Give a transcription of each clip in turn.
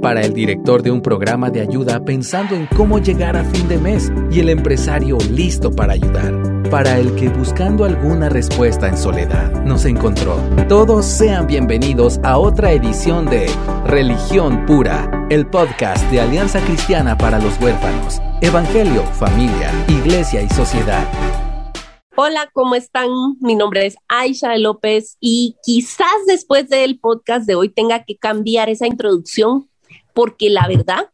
para el director de un programa de ayuda pensando en cómo llegar a fin de mes y el empresario listo para ayudar, para el que buscando alguna respuesta en soledad nos encontró. Todos sean bienvenidos a otra edición de Religión Pura, el podcast de Alianza Cristiana para los Huérfanos, Evangelio, Familia, Iglesia y Sociedad. Hola, ¿cómo están? Mi nombre es Aisha López y quizás después del podcast de hoy tenga que cambiar esa introducción porque la verdad,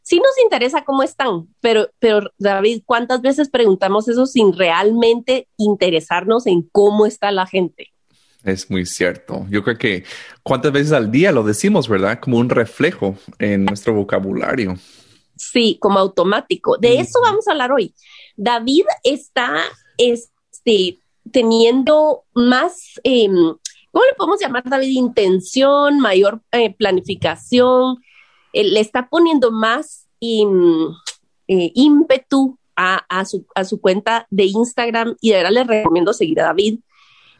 sí nos interesa cómo están, pero, pero David, ¿cuántas veces preguntamos eso sin realmente interesarnos en cómo está la gente? Es muy cierto. Yo creo que cuántas veces al día lo decimos, ¿verdad? Como un reflejo en nuestro vocabulario. Sí, como automático. De eso vamos a hablar hoy. David está este, teniendo más, em, ¿cómo le podemos llamar, David? Intención, mayor eh, planificación, le está poniendo más eh, ímpetu a, su, a, su, cuenta de Instagram y de verdad les recomiendo seguir a David.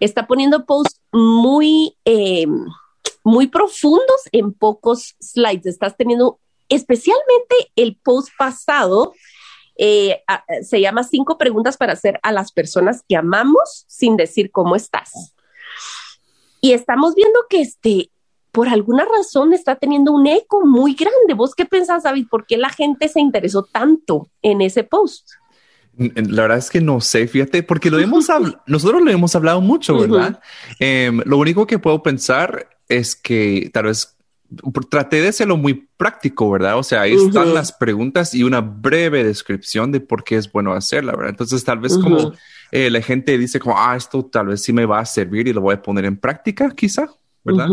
Está poniendo posts muy, em, muy profundos en pocos slides. Estás teniendo especialmente el post pasado. Eh, se llama cinco preguntas para hacer a las personas que amamos sin decir cómo estás. Y estamos viendo que este, por alguna razón está teniendo un eco muy grande. ¿Vos qué pensás, David? ¿Por qué la gente se interesó tanto en ese post? La verdad es que no sé, fíjate, porque lo hemos nosotros lo hemos hablado mucho, ¿verdad? Em, lo único que puedo pensar es que tal vez traté de hacerlo muy práctico, ¿verdad? O sea, ahí están las preguntas y una breve descripción de por qué es bueno hacerla, ¿verdad? Entonces, tal vez como eh, la gente dice como, ah, esto tal vez sí me va a servir y lo voy a poner en práctica, quizá. ¿Verdad?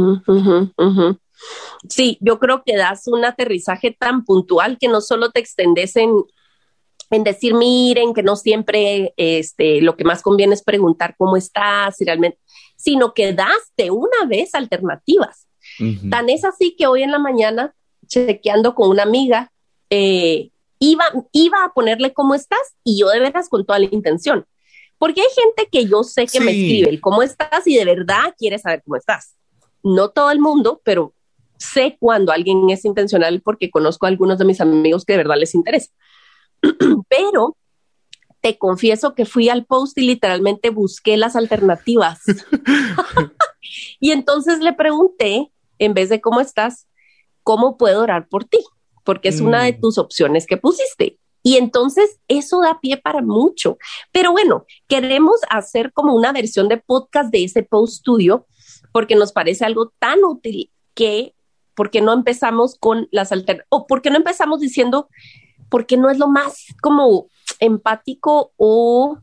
Sí, yo creo que das un aterrizaje tan puntual que no solo te extendes en, en decir, miren, que no siempre este, lo que más conviene es preguntar cómo estás, realmente, sino que das de una vez alternativas. Tan es así que hoy en la mañana, chequeando con una amiga, eh, iba, iba a ponerle cómo estás y yo de veras con toda la intención. Porque hay gente que yo sé que me escribe el cómo estás y de verdad quiere saber cómo estás no todo el mundo, pero sé cuando alguien es intencional porque conozco a algunos de mis amigos que de verdad les interesa. pero te confieso que fui al post y literalmente busqué las alternativas. y entonces le pregunté, en vez de cómo estás, ¿cómo puedo orar por ti? Porque es una de mm. tus opciones que pusiste. Y entonces eso da pie para mucho. Pero bueno, queremos hacer como una versión de podcast de ese post tuyo porque nos parece algo tan útil que, porque no empezamos con las alternativas? O porque no empezamos diciendo, porque no es lo más como empático o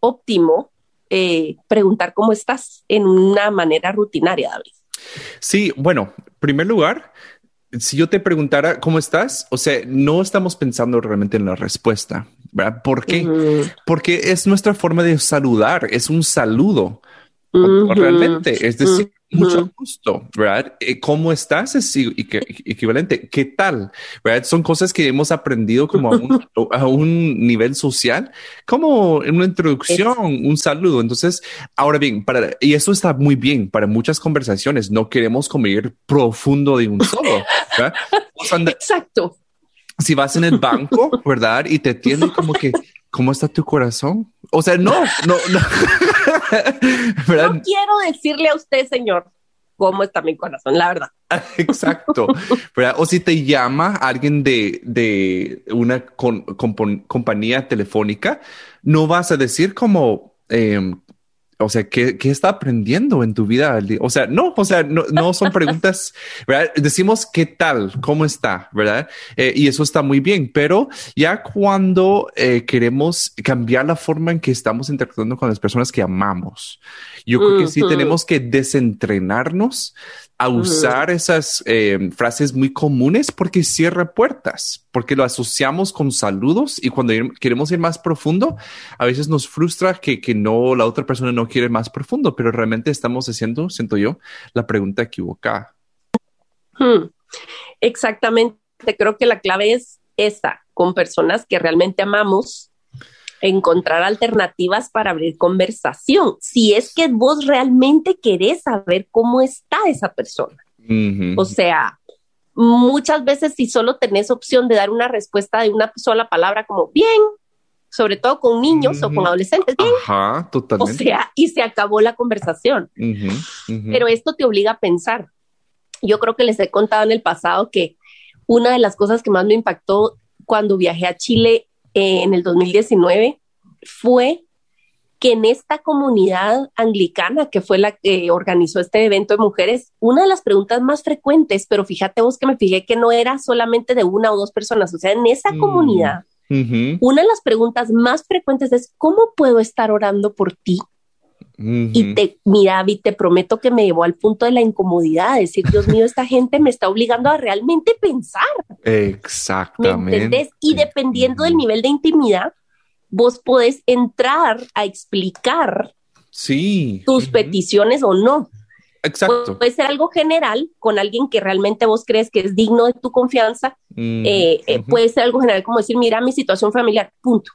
óptimo eh, preguntar cómo estás en una manera rutinaria, David. Sí, bueno, en primer lugar, si yo te preguntara cómo estás, o sea, no estamos pensando realmente en la respuesta, ¿verdad? ¿Por qué? Porque es nuestra forma de saludar, es un saludo realmente. Es decir, mucho gusto, ¿verdad? Eh, ¿Cómo estás? Es equivalente. ¿Qué tal? ¿verdad? Son cosas que hemos aprendido como a un, nivel social, como en una introducción, un saludo. Entonces, ahora bien, para, y eso está muy bien para muchas conversaciones. No queremos como ir profundo de un solo, ¿verdad? Exacto. Si vas en el banco, ¿verdad? Y te tienen como que, ¿cómo está tu corazón? O sea, no, no, no. no quiero decirle a usted, señor, cómo está mi corazón, la verdad. Exacto. O si te llama alguien de, de una compañía telefónica, no vas a decir como, em, o sea, ¿qué, ¿qué, está aprendiendo en tu vida? O sea, no, o sea, no, no son preguntas, ¿verdad? Decimos qué tal, cómo está, ¿verdad? Eh, y eso está muy bien, pero ya cuando eh, queremos cambiar la forma en que estamos interactuando con las personas que amamos, yo creo que sí tenemos que desentrenarnos a usar esas eh, frases muy comunes porque cierra puertas, porque lo asociamos con saludos y cuando queremos ir más profundo, a veces nos frustra que, que no, la otra persona no quiere más profundo, pero realmente estamos haciendo, siento yo, la pregunta equivocada. Hmm. Exactamente, creo que la clave es esta, con personas que realmente amamos, encontrar alternativas para abrir conversación. Si es que vos realmente querés saber cómo está esa persona. O sea, muchas veces si solo tenés opción de dar una respuesta de una sola palabra como bien, sobre todo con niños o con adolescentes, bien. Ajá, totalmente. O sea, y se acabó la conversación. Pero esto te obliga a pensar. Yo creo que les he contado en el pasado que una de las cosas que más me impactó cuando viajé a Chile eh, en el 2019 fue que en esta comunidad anglicana, que fue la que organizó este evento de mujeres, una de las preguntas más frecuentes, pero fíjate vos que me fijé que no era solamente de una o dos personas, o sea, en esa mm, comunidad, una de las preguntas más frecuentes es, ¿cómo puedo estar orando por ti? Y te, mira, David, te prometo que me llevó al punto de la incomodidad, decir, Dios mío, esta gente me está obligando a realmente pensar. Exactamente. Y dependiendo del nivel de intimidad, vos podés entrar a explicar sí. tus peticiones o no. Exacto. puede ser algo general con alguien que realmente vos crees que es digno de tu confianza. Eh, eh, puede ser algo general como decir, mira mi situación familiar, punto.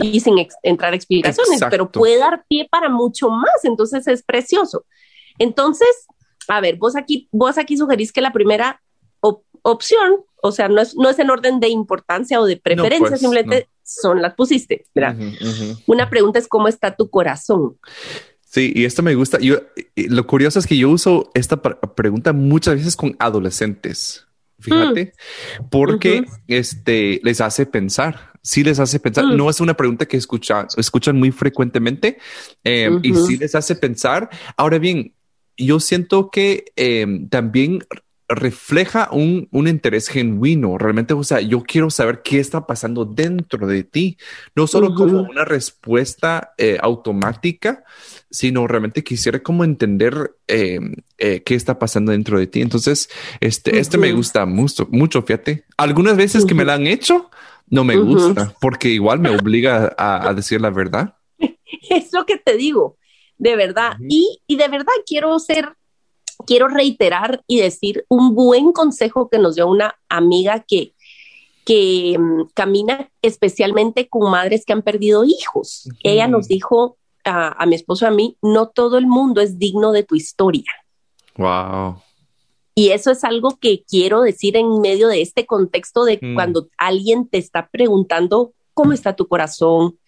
Y sin entrar a explicaciones, pero puede dar pie para mucho más. Entonces es precioso. Entonces, a ver, vos aquí, vos aquí sugerís que la primera opción, o sea, no es, no es en orden de importancia o de preferencia, pues, simplemente son las pusiste. Mira, una pregunta es cómo está tu corazón. Sí, y esto me gusta. Yo, lo curioso es que yo uso esta pregunta muchas veces con adolescentes. Fíjate, mm. porque este les hace pensar. Sí les hace pensar. Mm. No es una pregunta que escuchan, escuchan muy frecuentemente em, y sí les hace pensar. Ahora bien, yo siento que em, también refleja un, un, interés genuino. Realmente, o sea, yo quiero saber qué está pasando dentro de ti, no solo como una respuesta eh, automática, sino realmente quisiera como entender em, eh, qué está pasando dentro de ti. Entonces, este, este me gusta mucho, mucho, fíjate. Algunas veces que me la han hecho, no me gusta, porque igual me obliga a, decir la verdad. Es lo que te digo, de verdad. y, y de verdad quiero ser quiero reiterar y decir un buen consejo que nos dio una amiga que, que mm, camina especialmente con madres que han perdido hijos. Ella nos dijo a, mi esposo y a mí, no todo el mundo es digno de tu historia. Wow. Y eso es algo que quiero decir en medio de este contexto de mm. cuando alguien te está preguntando cómo está tu corazón,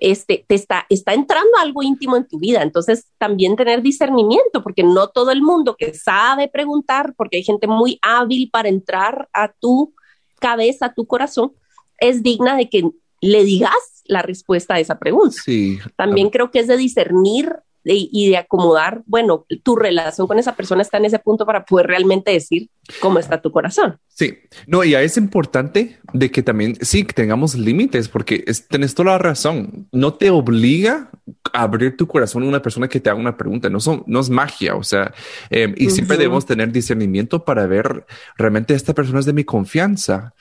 este, te está, está entrando algo íntimo en tu vida. Entonces, también tener discernimiento, porque no todo el mundo que sabe preguntar, porque hay gente muy hábil para entrar a tu cabeza, a tu corazón, es digna de que le digas la respuesta a esa pregunta. Sí. También creo que es de discernir y de acomodar, bueno, tu relación con esa persona está en ese punto para poder realmente decir cómo está tu corazón. Sí, no, y es importante de que también sí que tengamos límites, porque es, tenés toda la razón. No te obliga a abrir tu corazón a una persona que te haga una pregunta. No, son, no es magia. O sea, em, y siempre debemos tener discernimiento para ver realmente esta persona es de mi confianza.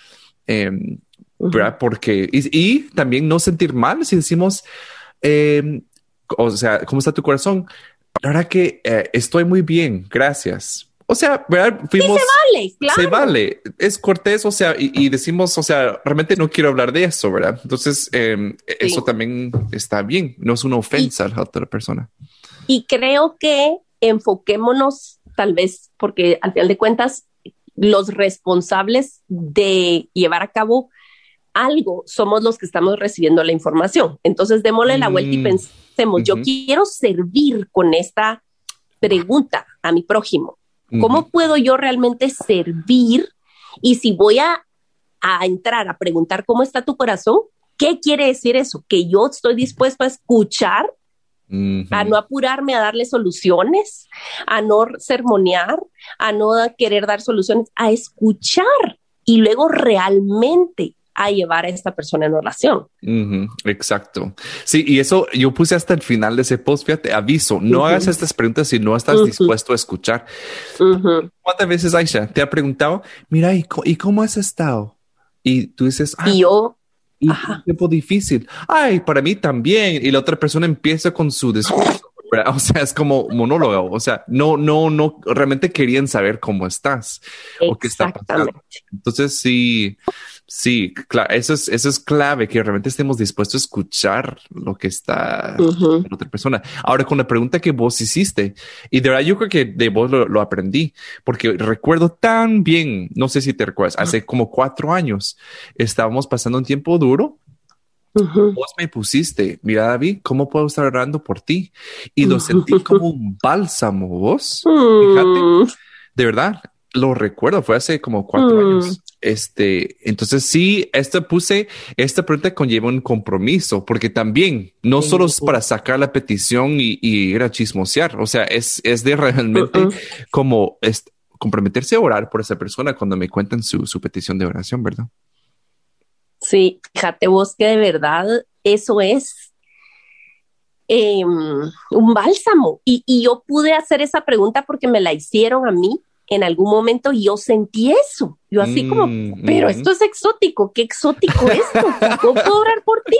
Em, porque, y, también no sentir mal si decimos, eh, o sea, ¿cómo está tu corazón? La verdad que eh, estoy muy bien, gracias. O sea, ¿verdad? Fuimos, se vale, claro. Se vale, es cortés, o sea, y, decimos, o sea, realmente no quiero hablar de eso, ¿verdad? Entonces, em, eso también está bien, no es una ofensa a la otra persona. Y creo que enfoquémonos, tal vez, porque al final de cuentas, los responsables de llevar a cabo algo somos los que estamos recibiendo la información. Entonces, démosle la vuelta y mm. pensemos, yo quiero servir con esta pregunta a mi prójimo. ¿Cómo puedo yo realmente servir? Y si voy a, entrar a preguntar cómo está tu corazón, ¿qué quiere decir eso? Que yo estoy dispuesto a escuchar, a no apurarme a darle soluciones, a no sermonear, a no querer dar soluciones, a escuchar y luego realmente a llevar a esta persona en oración. exacto. Sí, y eso yo puse hasta el final de ese post, fíjate, aviso, no hagas estas preguntas si no estás dispuesto a escuchar. ¿Cuántas veces Aisha te ha preguntado, mira, ¿y, cómo has estado? Y tú dices, ah, y yo, y tiempo difícil. Ay, para mí también. Y la otra persona empieza con su discurso. O sea, es como monólogo. O sea, no, no, no, realmente querían saber cómo estás o qué está pasando. Entonces, sí, sí, claro, eso es, eso es clave, que realmente estemos dispuestos a escuchar lo que está la otra persona. Ahora, con la pregunta que vos hiciste, y de verdad yo creo que de vos lo, aprendí, porque recuerdo tan bien, no sé si te recuerdas, hace como cuatro años estábamos pasando un tiempo duro Vos me pusiste, mira David, ¿cómo puedo estar orando por ti? Y lo sentí como un bálsamo, vos. Fíjate, mm. de verdad, lo recuerdo, fue hace como cuatro mm. años. Este, entonces sí, esta puse, esta pregunta conlleva un compromiso, porque también no solo es para sacar la petición y, ir a chismosear, o sea, es, es de realmente como comprometerse a orar por esa persona cuando me cuentan su, su petición de oración, ¿verdad? Sí, fíjate vos que de verdad eso es em, un bálsamo. Y, yo pude hacer esa pregunta porque me la hicieron a mí en algún momento y yo sentí eso. Yo así como, mm, pero mm. esto es exótico, qué exótico esto, ¿cómo puedo orar por ti?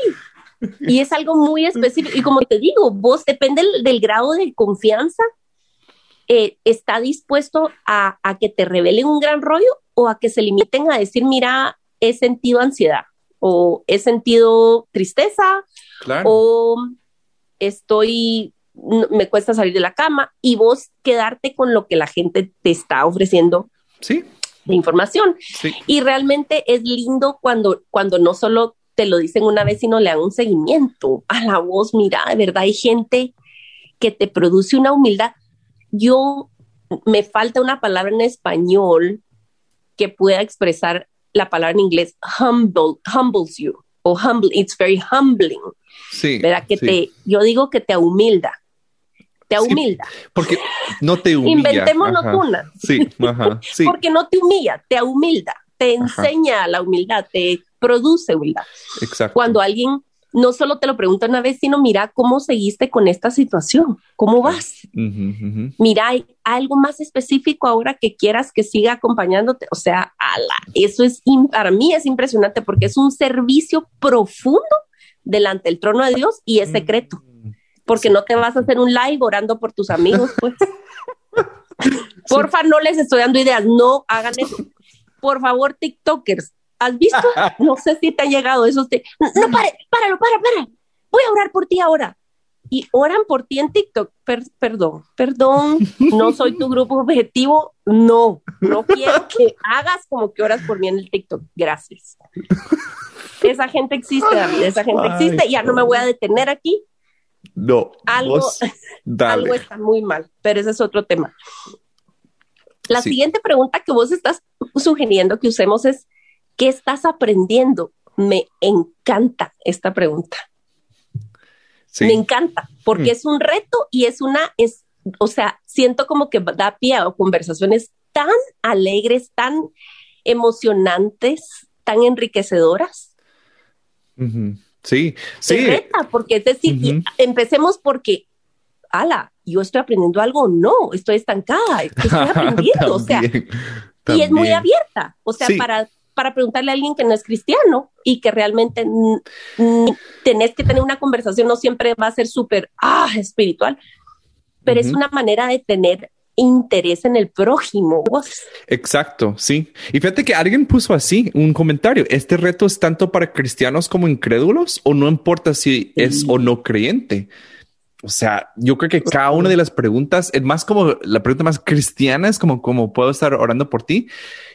Y es algo muy específico. Y como te digo, vos depende del, grado de confianza, eh, está dispuesto a, a que te revelen un gran rollo o a que se limiten a decir, mira, he sentido ansiedad o he sentido tristeza o estoy me cuesta salir de la cama y vos quedarte con lo que la gente te está ofreciendo sí. de información. Y realmente es lindo cuando, cuando no solo te lo dicen una vez, sino le dan un seguimiento a la voz. Mira, de verdad hay gente que te produce una humildad. Yo me falta una palabra en español que pueda expresar la palabra en inglés humble, humbles you o humble, it's very humbling. Sí. ¿Verdad? Que te, yo digo que te humilda. Te humilda. porque no te humilla. Inventémonos una. Sí, ajá, sí. Porque no te humilla, te humilda, te enseña la humildad, te produce humildad. Exacto. Cuando alguien no solo te lo pregunta una vez, sino mira cómo seguiste con esta situación, cómo vas. Mira, hay algo más específico ahora que quieras que siga acompañándote. O sea, ala, eso es, para mí es impresionante porque es un servicio profundo delante del trono de Dios y es secreto. Mm. Porque no te vas a hacer un live orando por tus amigos, pues. Porfa, no les estoy dando ideas, no hagan eso. Por favor, TikTokers, ¿Has visto? No sé si te ha llegado eso. Te... No, pare, páralo, para, para. Voy a orar por ti ahora. Y oran por ti en TikTok. perdón, perdón, no soy tu grupo objetivo. No, no quiero que hagas como que oras por mí en el TikTok. Gracias. Esa gente existe, David, esa gente existe. Ya no me voy a detener aquí. No, algo, algo está muy mal, pero ese es otro tema. La siguiente pregunta que vos estás sugiriendo que usemos es, ¿Qué estás aprendiendo? Me encanta esta pregunta. Me encanta, porque mm. es un reto y es una, es, o sea, siento como que da pie a conversaciones tan alegres, tan emocionantes, tan enriquecedoras. Sí, sí. Reta, porque es decir, empecemos porque, ala, yo estoy aprendiendo algo, no, estoy estancada, estoy aprendiendo, o sea, y es muy abierta, o sea, para para preguntarle a alguien que no es cristiano y que realmente tenés que tener una conversación, no siempre va a ser súper ah, espiritual, pero es una manera de tener interés en el prójimo. Exacto, sí. Y fíjate que alguien puso así un comentario. Este reto es tanto para cristianos como incrédulos o no importa si es o no creyente. O sea, yo creo que cada una de las preguntas es más como la pregunta más cristiana es como, como puedo estar orando por ti.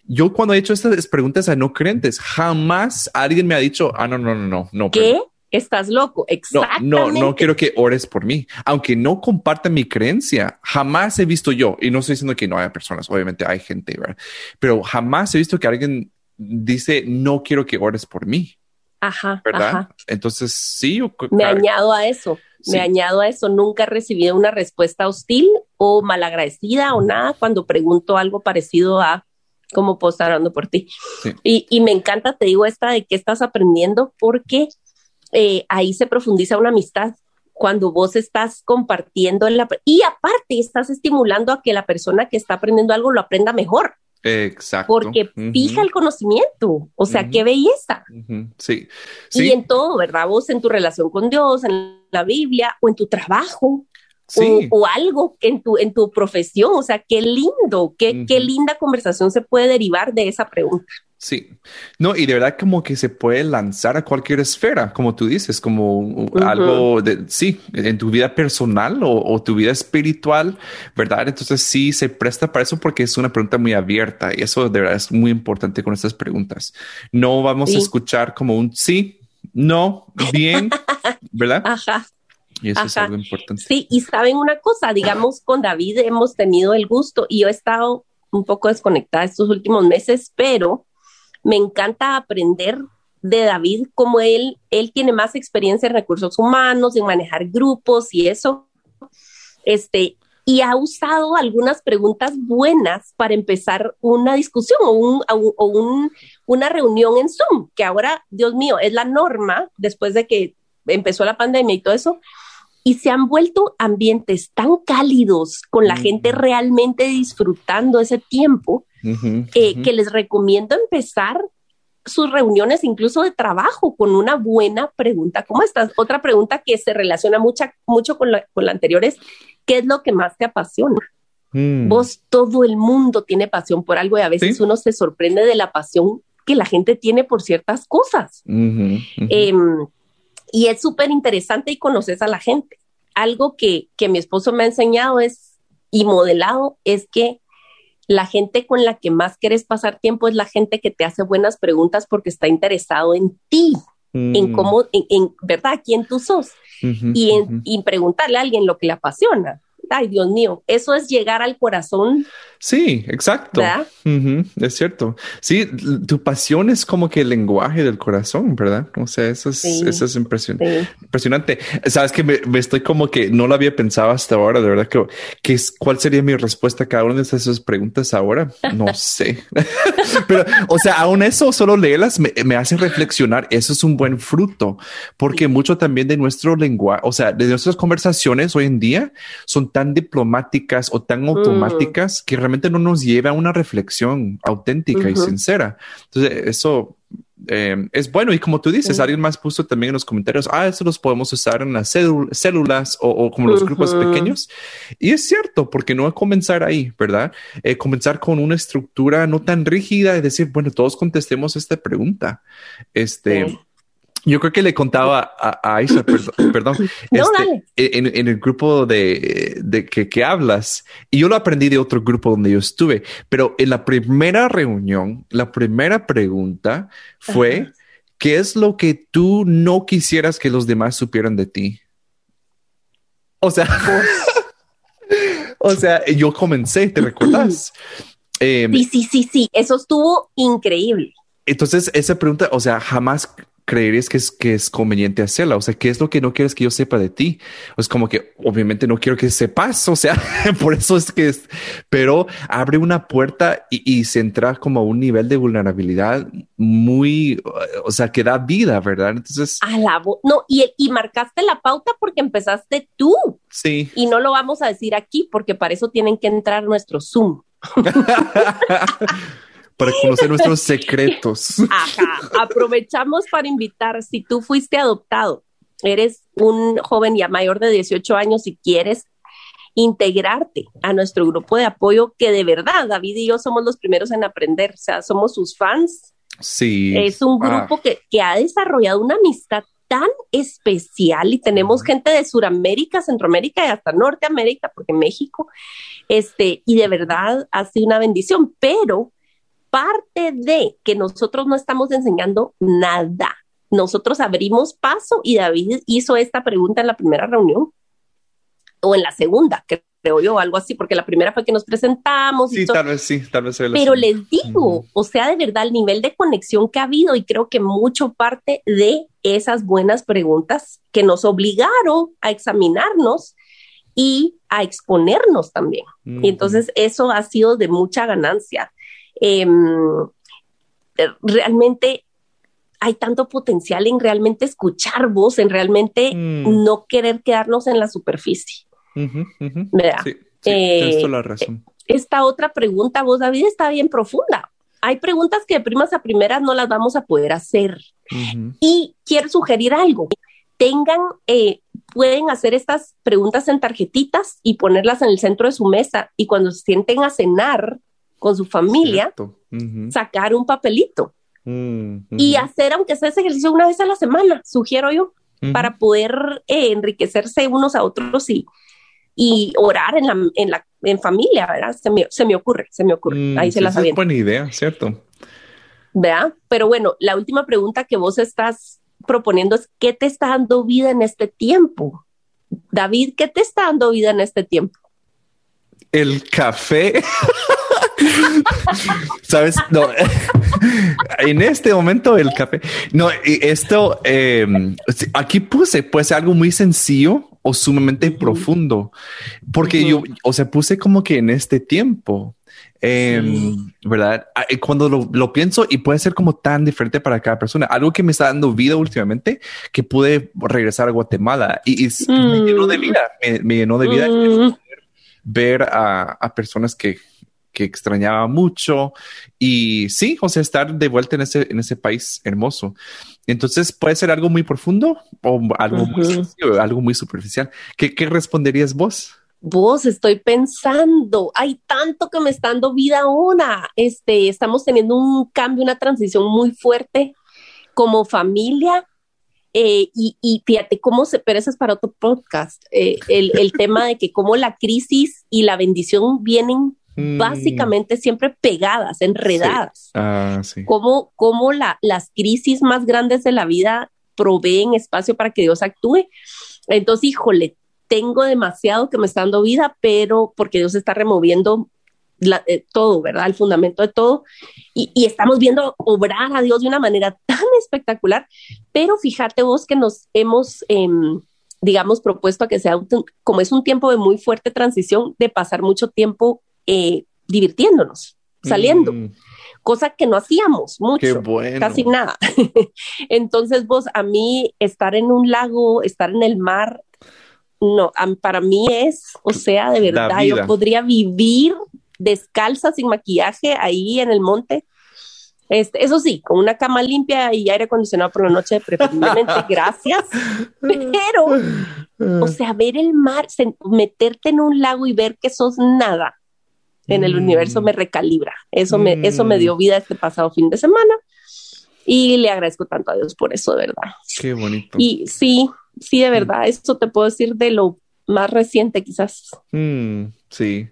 Yo cuando he hecho estas preguntas a no creyentes, jamás alguien me ha dicho, ah, no, no, no, no, no. ¿Qué? Estás loco. Exactamente. No, no, no quiero que ores por mí. Aunque no compartan mi creencia, jamás he visto yo, y no estoy diciendo que no haya personas, obviamente hay gente, ¿verdad? pero jamás he visto que alguien dice, no quiero que ores por mí. Ajá. ¿Verdad? Entonces, sí. Me añado a eso. Me añado a eso, nunca he recibido una respuesta hostil o malagradecida o nada cuando pregunto algo parecido a cómo puedo estar hablando por ti. Y, me encanta, te digo, esta de qué estás aprendiendo, porque eh, ahí se profundiza una amistad cuando vos estás compartiendo la, y aparte estás estimulando a que la persona que está aprendiendo algo lo aprenda mejor. Exacto. Porque fija el conocimiento, o sea, qué belleza. sí. Y en todo, ¿verdad? Vos en tu relación con Dios, en la Biblia o en tu trabajo. O, algo en tu, en tu profesión. O sea, qué lindo, qué, qué linda conversación se puede derivar de esa pregunta. Sí, no, y de verdad como que se puede lanzar a cualquier esfera, como tú dices, como algo de, sí, en tu vida personal o, tu vida espiritual, ¿verdad? Entonces sí se presta para eso porque es una pregunta muy abierta y eso de verdad es muy importante con estas preguntas. No vamos a escuchar como un sí, no, bien, ¿verdad? Ajá. Y eso es algo importante. Sí, y saben una cosa, digamos, con David hemos tenido el gusto y yo he estado un poco desconectada estos últimos meses, pero me encanta aprender de David como él, él tiene más experiencia en recursos humanos, en manejar grupos y eso. Este, y ha usado algunas preguntas buenas para empezar una discusión o, un, o un, una reunión en Zoom, que ahora, Dios mío, es la norma después de que empezó la pandemia y todo eso. Y se han vuelto ambientes tan cálidos con la gente realmente disfrutando ese tiempo eh, que les recomiendo empezar sus reuniones incluso de trabajo con una buena pregunta como esta. Otra pregunta que se relaciona mucha, mucho con la, con la anterior es, ¿qué es lo que más te apasiona? Mm. Vos, todo el mundo tiene pasión por algo y a veces uno se sorprende de la pasión que la gente tiene por ciertas cosas. Em, y es súper interesante y conoces a la gente. Algo que, que mi esposo me ha enseñado es y modelado es que la gente con la que más quieres pasar tiempo es la gente que te hace buenas preguntas porque está interesado en ti, en mm. cómo, en, verdad, quién tú sos y, en, y preguntarle a alguien lo que le apasiona ay Dios mío, eso es llegar al corazón. Sí, exacto. es cierto. Sí, tu pasión es como que el lenguaje del corazón, ¿verdad? O sea, eso es, eso es impresionante. Sabes que me, estoy como que no lo había pensado hasta ahora, de verdad que, que es, ¿cuál sería mi respuesta a cada una de esas preguntas ahora? No sé. Pero, o sea, aún eso, solo leerlas me, me hace reflexionar. Eso es un buen fruto, porque mucho también de nuestro lenguaje, o sea, de nuestras conversaciones hoy en día son tan diplomáticas o tan mm. automáticas que realmente no nos lleva a una reflexión auténtica y sincera. Entonces, eso eh, es bueno. Y como tú dices, alguien más puso también en los comentarios, ah, eso los podemos usar en las células o, como los grupos pequeños. Y es cierto, porque no comenzar ahí, ¿verdad? Eh, comenzar con una estructura no tan rígida y decir, bueno, todos contestemos esta pregunta. Este. Yo creo que le contaba a, Aisha, perdón, este, en, el grupo de, que, hablas, y yo lo aprendí de otro grupo donde yo estuve, pero en la primera reunión, la primera pregunta fue, ¿qué es lo que tú no quisieras que los demás supieran de ti? O sea, o sea, yo comencé, ¿te recuerdas? Em, sí, sí, sí, sí, eso estuvo increíble. Entonces, esa pregunta, o sea, jamás creerías que es, que es conveniente hacerla? O sea, ¿qué es lo que no quieres que yo sepa de ti? Es como que obviamente no quiero que sepas, o sea, por eso es que es, pero abre una puerta y, se entra como a un nivel de vulnerabilidad muy, o sea, que da vida, ¿verdad? Entonces... A la no, y, y marcaste la pauta porque empezaste tú. Sí. Y no lo vamos a decir aquí porque para eso tienen que entrar nuestro Zoom. para conocer nuestros secretos. Ajá. Aprovechamos para invitar, si tú fuiste adoptado, eres un joven ya mayor de 18 años y quieres integrarte a nuestro grupo de apoyo, que de verdad David y yo somos los primeros en aprender, o sea, somos sus fans. Sí. Es un grupo que, que ha desarrollado una amistad tan especial y tenemos gente de Sudamérica, Centroamérica y hasta Norteamérica, porque México, este, y de verdad ha sido una bendición, pero parte de que nosotros no estamos enseñando nada. Nosotros abrimos paso y David hizo esta pregunta en la primera reunión o en la segunda, creo yo, algo así, porque la primera fue que nos presentamos. Sí, tal vez sí, tal vez. Pero les digo, o sea, de verdad, el nivel de conexión que ha habido y creo que mucho parte de esas buenas preguntas que nos obligaron a examinarnos y a exponernos también. Y entonces eso ha sido de mucha ganancia. Em, realmente hay tanto potencial en realmente escuchar voz, en realmente mm. no querer quedarnos en la superficie. Sí, la razón. Esta otra pregunta, vos, David, está bien profunda. Hay preguntas que de primas a primeras no las vamos a poder hacer. Y quiero sugerir algo. Tengan, eh, pueden hacer estas preguntas en tarjetitas y ponerlas en el centro de su mesa y cuando se sienten a cenar con su familia, sacar un papelito mm, y hacer, aunque sea ese ejercicio una vez a la semana, sugiero yo, para poder eh, enriquecerse unos a otros y, y orar en la, en la en familia, ¿verdad? Se me, se me ocurre, se me ocurre. Mm, Ahí se las Es buena idea, ¿cierto? ¿Verdad? Pero bueno, la última pregunta que vos estás proponiendo es, ¿qué te está dando vida en este tiempo? David, ¿qué te está dando vida en este tiempo? El café. Sabes, no, en este momento el café. No, esto em, aquí puse pues algo muy sencillo o sumamente profundo, porque yo, o sea, puse como que en este tiempo, em, ¿verdad? Ah, cuando lo, pienso y puede ser como tan diferente para cada persona, algo que me está dando vida últimamente, que pude regresar a Guatemala y, me llenó de mm. vida, me, llenó de vida. Mm. Ver a, a personas que, que extrañaba mucho y sí, o sea, estar de vuelta en ese, en ese país hermoso. Entonces puede ser algo muy profundo o algo, muy, algo muy superficial. ¿Qué, ¿Qué responderías vos? Vos estoy pensando, hay tanto que me está dando vida una. Este, estamos teniendo un cambio, una transición muy fuerte como familia. Eh, y, y, fíjate cómo se, pero eso es para otro podcast, eh, el, el tema de que cómo la crisis y la bendición vienen Mm. básicamente siempre pegadas, enredadas. Ah, sí. Cómo, cómo la, las crisis más grandes de la vida proveen espacio para que Dios actúe. Entonces, híjole, tengo demasiado que me está dando vida, pero porque Dios está removiendo eh, todo, ¿verdad? El fundamento de todo. Y, y, estamos viendo obrar a Dios de una manera tan espectacular. Pero fíjate vos que nos hemos, em, digamos, propuesto a que sea, como es un tiempo de muy fuerte transición, de pasar mucho tiempo eh, divirtiéndonos, saliendo, mm. cosa que no hacíamos mucho, casi nada. Entonces vos, a mí estar en un lago, estar en el mar, no, para mí es, o sea, de verdad, yo podría vivir descalza, sin maquillaje, ahí en el monte. Este, eso sí, con una cama limpia y aire acondicionado por la noche, preferiblemente, gracias. Pero, o sea, ver el mar, meterte en un lago y ver que sos nada, en el universo mm. me recalibra. Eso, me, eso me dio mm. vida este pasado fin de semana y le agradezco tanto a Dios por eso, de verdad. Qué bonito. Y sí, sí, de verdad, mm. esto te puedo decir de lo más reciente quizás. sí.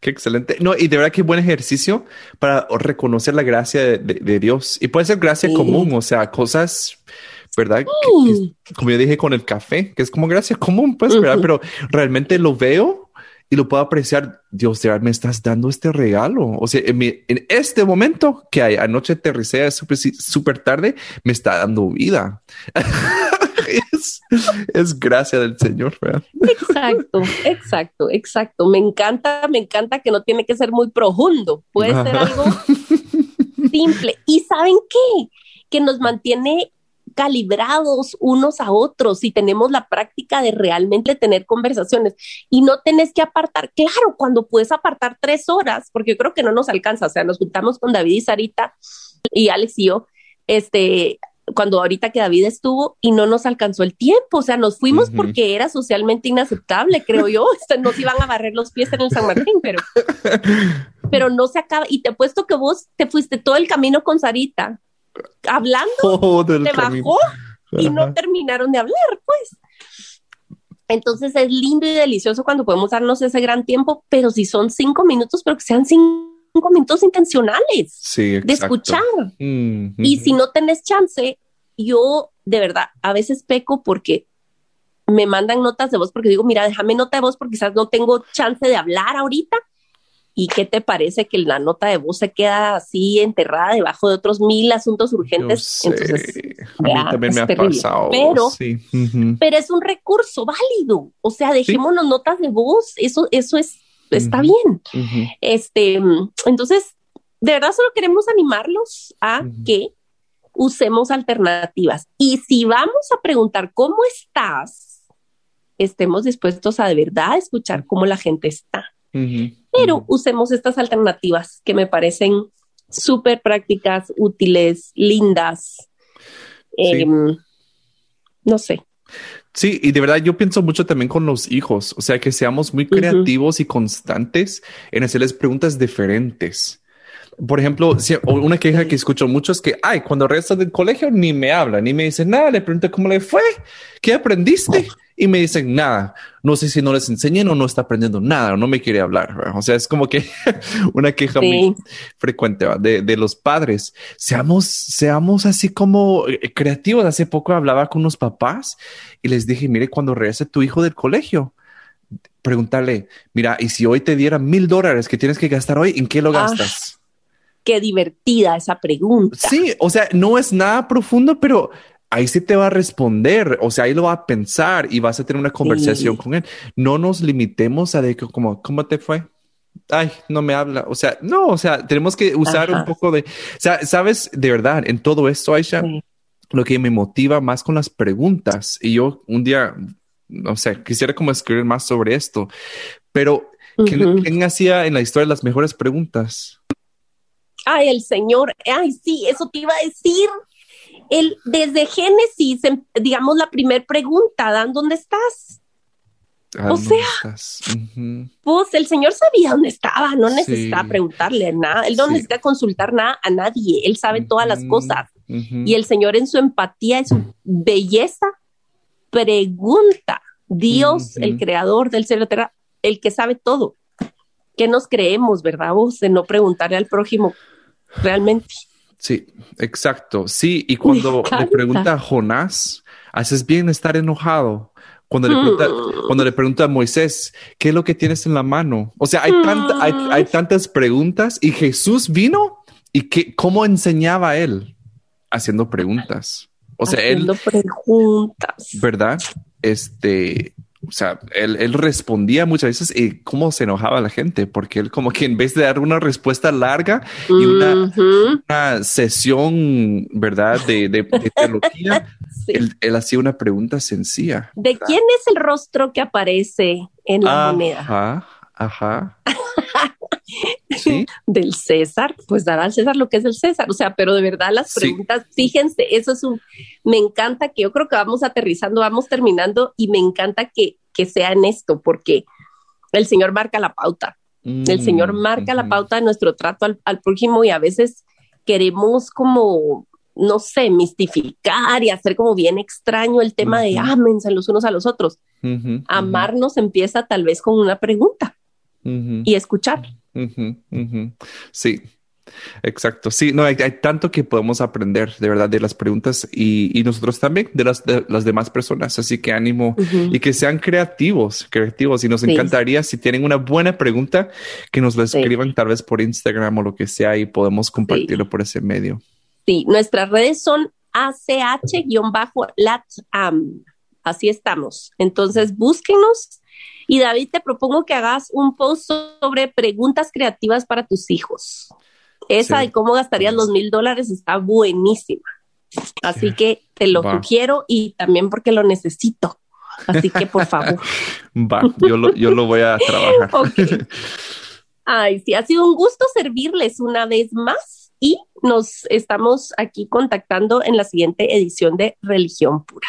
Qué excelente. No, y de verdad qué buen ejercicio para reconocer la gracia de, Dios. Y puede ser gracia común, o sea, cosas, ¿verdad? como yo dije con el café, que es como gracia común, pues, ¿verdad? Pero realmente lo veo y lo puedo apreciar. Dios, de me estás dando este regalo. O sea, en, en este momento que hay, anoche aterricé súper super tarde, me está dando vida. es, es, gracia del Señor, ¿verdad? Exacto, exacto, exacto. Me encanta, me encanta que no tiene que ser muy profundo. Puede ser algo simple. ¿Y saben qué? Que nos mantiene calibrados unos a otros y tenemos la práctica de realmente tener conversaciones. Y no tenés que apartar, claro, cuando puedes apartar tres horas, porque yo creo que no nos alcanza, o sea, nos juntamos con David y Sarita y Alex y yo, este, cuando ahorita que David estuvo y no nos alcanzó el tiempo, o sea, nos fuimos porque era socialmente inaceptable, creo yo, nos iban a barrer los pies en el San Martín, pero, pero no se acaba, y te he puesto que vos te fuiste todo el camino con Sarita, hablando, oh, te bajó y no terminaron de hablar, pues. Entonces es lindo y delicioso cuando podemos darnos ese gran tiempo, pero si son cinco minutos, pero que sean cinco minutos intencionales de escuchar. Mm, y si no tenés chance, yo de verdad a veces peco porque me mandan notas de voz porque digo, mira, déjame nota de voz porque quizás no tengo chance de hablar ahorita ¿Y qué te parece que la nota de voz se queda así enterrada debajo de otros mil asuntos urgentes? Entonces, a mí también me ha pasado. Pero, pero es un recurso válido. O sea, dejémonos notas de voz. Eso, eso es, está bien. Este, entonces, de verdad solo queremos animarlos a que usemos alternativas. Y si vamos a preguntar cómo estás, estemos dispuestos a de verdad escuchar cómo la gente está pero usemos estas alternativas que me parecen súper prácticas, útiles, lindas. Em, no sé. Sí, y de verdad yo pienso mucho también con los hijos, o sea, que seamos muy creativos y constantes en hacerles preguntas diferentes. Por ejemplo, una queja que escucho mucho es que, ay, cuando regresas del colegio ni me habla, ni me dice nada, le pregunto cómo le fue, qué aprendiste y me dicen nada. No sé si no les enseñan o no está aprendiendo nada o no me quiere hablar. O sea, es como que una queja muy frecuente de, de, los padres. Seamos, seamos así como eh, creativos. Hace poco hablaba con unos papás y les dije, mire, cuando regrese tu hijo del colegio, preguntarle, mira, y si hoy te diera mil dólares que tienes que gastar hoy, ¿en qué lo ah, gastas? Qué divertida esa pregunta. Sí, o sea, no es nada profundo, pero ahí sí te va a responder, o sea, ahí lo va a pensar y vas a tener una conversación con él. No nos limitemos a de que como, ¿cómo te fue? Ay, no me habla. O sea, no, o sea, tenemos que usar un poco de, o sea, sabes, de verdad, en todo esto, Aisha, lo que me motiva más con las preguntas y yo un día, no sé, quisiera como escribir más sobre esto, pero ¿quién hacía en la historia las mejores preguntas? Ay, el Señor. Ay, sí, eso te iba a decir el, desde Génesis, em, digamos la primera pregunta, ¿dónde estás? o sea, pues el Señor sabía dónde estaba, no necesita preguntarle nada, él no necesita consultar nada a nadie, él sabe todas las cosas. Y el Señor en su empatía, en su belleza, pregunta, Dios, el creador del cielo y tierra, el que sabe todo. ¿Qué nos creemos, verdad vos, de no preguntarle al prójimo realmente? Sí, exacto. Sí, y cuando le pregunta a Jonás, haces bien estar enojado. Cuando le, pregunta, mm. cuando le pregunta a Moisés, ¿qué es lo que tienes en la mano? O sea, hay, hay, mm. tantas preguntas y Jesús vino y que, cómo enseñaba él haciendo preguntas. O sea, haciendo preguntas. ¿Verdad? Este, o sea, él, respondía muchas veces y cómo se enojaba la gente, porque él como que en vez de dar una respuesta larga y una, sesión, ¿verdad? De, de, teología, él, hacía una pregunta sencilla. ¿De quién es el rostro que aparece en la moneda? Ajá, ajá. del César, pues dará al César lo que es del César. O sea, pero de verdad las preguntas, fíjense, eso es un, me encanta que yo creo que vamos aterrizando, vamos terminando y me encanta que, que sea en esto, porque el Señor marca la pauta. el Señor mm, marca la pauta de nuestro trato al, prójimo y a veces queremos como no sé, mistificar y hacer como bien extraño el tema de ámense los unos a los otros. Amarnos empieza tal vez con una pregunta y escuchar. Sí, Exacto. Sí, no, hay, tanto que podemos aprender de verdad de las preguntas y, nosotros también de las, las demás personas. Así que ánimo y que sean creativos, creativos. Y nos encantaría si tienen una buena pregunta que nos la escriban tal vez por Instagram o lo que sea y podemos compartirlo por ese medio. Sí, nuestras redes son ACH-LATAM. Así estamos. Entonces búsquenos y David, te propongo que hagas un post sobre preguntas creativas para tus hijos. Esa de cómo gastarías los mil dólares está buenísima. Así que te lo sugiero y también porque lo necesito. Así que por favor. Va, yo lo, yo lo voy a trabajar. Ay, sí, ha sido un gusto servirles una vez más y nos estamos aquí contactando en la siguiente edición de Religión Pura.